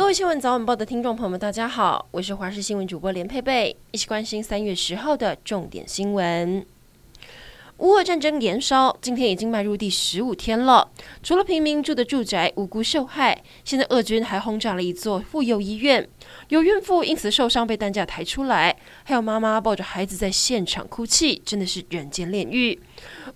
各位新闻早晚报的听众朋友们，大家好，我是华视新闻主播连佩佩，一起关心三月十号的重点新闻。乌俄战争延烧，今天已经迈入第十五天了。除了平民住的住宅无辜受害，现在俄军还轰炸了一座妇幼医院，有孕妇因此受伤被担架抬出来，还有妈妈抱着孩子在现场哭泣，真的是人间炼狱。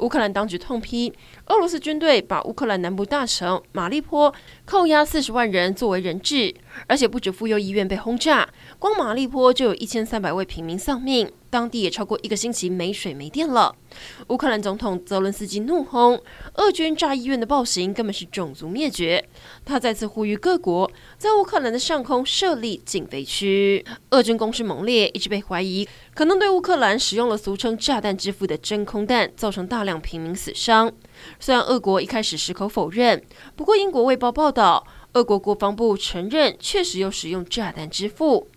乌克兰当局痛批，俄罗斯军队把乌克兰南部大城马利坡扣押四十万人作为人质，而且不止妇幼医院被轰炸，光马利坡就有一千三百位平民丧命，当地也超过一个星期没水没电了。乌克兰总统泽伦斯基怒轰，俄军炸医院的暴行根本是种族灭绝。他再次呼吁各国在乌克兰的上空设立禁飞区。俄军攻势猛烈，一直被怀疑可能对乌克兰使用了俗称“炸弹之父”的真空弹，造成大量平民死伤。虽然俄国一开始矢口否认，不过英国卫报报道，俄国国防部承认确实有使用“炸弹之父”。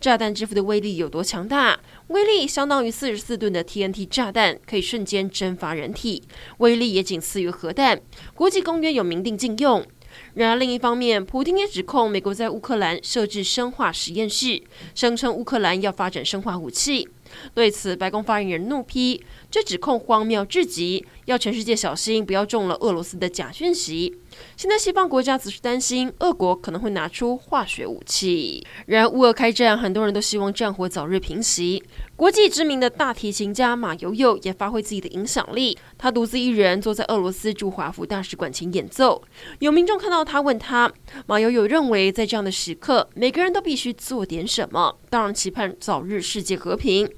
炸弹之父的威力有多强大？威力相当于四十四吨的 TNT 炸弹，可以瞬间蒸发人体，威力也仅次于核弹。国际公约有明定禁用。然而另一方面，普京也指控美国在乌克兰设置生化实验室，声称乌克兰要发展生化武器。对此，白宫发言人怒批这指控荒谬至极，要全世界小心，不要中了俄罗斯的假讯息。现在西方国家则是担心俄国可能会拿出化学武器。然而乌俄开战，很多人都希望战火早日平息。国际知名的大提琴家马友友也发挥自己的影响力，他独自一人坐在俄罗斯驻华府大使馆前演奏。有民众看到他问他，马友友认为在这样的时刻，每个人都必须做点什么，当然期盼早日世界和平。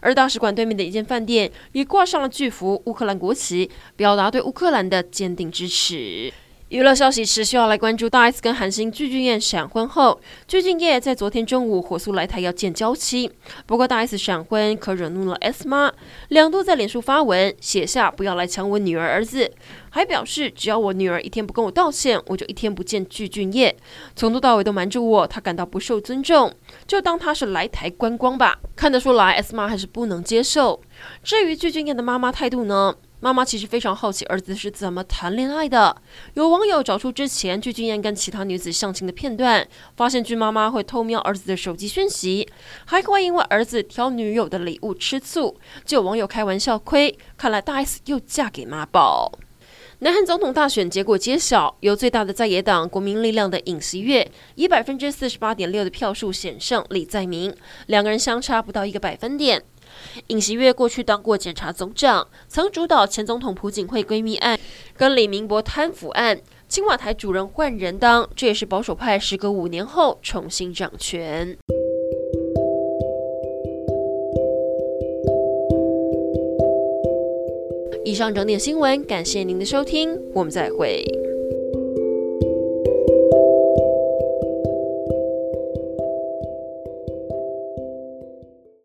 而大使馆对面的一间饭店也挂上了巨幅乌克兰国旗，表达对乌克兰的坚定支持。娱乐消息持续要来关注大 S 跟韩星具俊晔闪婚后，具俊晔在昨天中午火速来台要见娇妻。不过大 S 闪婚可惹怒了 S 妈，两度在脸书发文写下不要来抢我女儿儿子，还表示只要我女儿一天不跟我道歉，我就一天不见具俊晔。从头到尾都瞒着我，她感到不受尊重，就当她是来台观光吧。看得出来 S 妈还是不能接受。至于具俊晔的妈妈态度呢？妈妈其实非常好奇儿子是怎么谈恋爱的。有网友找出之前具俊彦跟其他女子相亲的片段，发现具妈妈会偷瞄儿子的手机讯息，还会因为儿子挑女友的礼物吃醋。就有网友开玩笑亏，看来大 S 又嫁给妈宝。南韩总统大选结果揭晓，由最大的在野党国民力量的尹锡悦以百分之四十八点六的票数险胜李在明，两个人相差不到一个百分点。尹锡悦过去当过检察总长，曾主导前总统朴槿惠闺蜜案跟李明博贪腐案。青瓦台主人换人当，这也是保守派时隔五年后重新掌权。以上整点新闻，感谢您的收听，我们再会。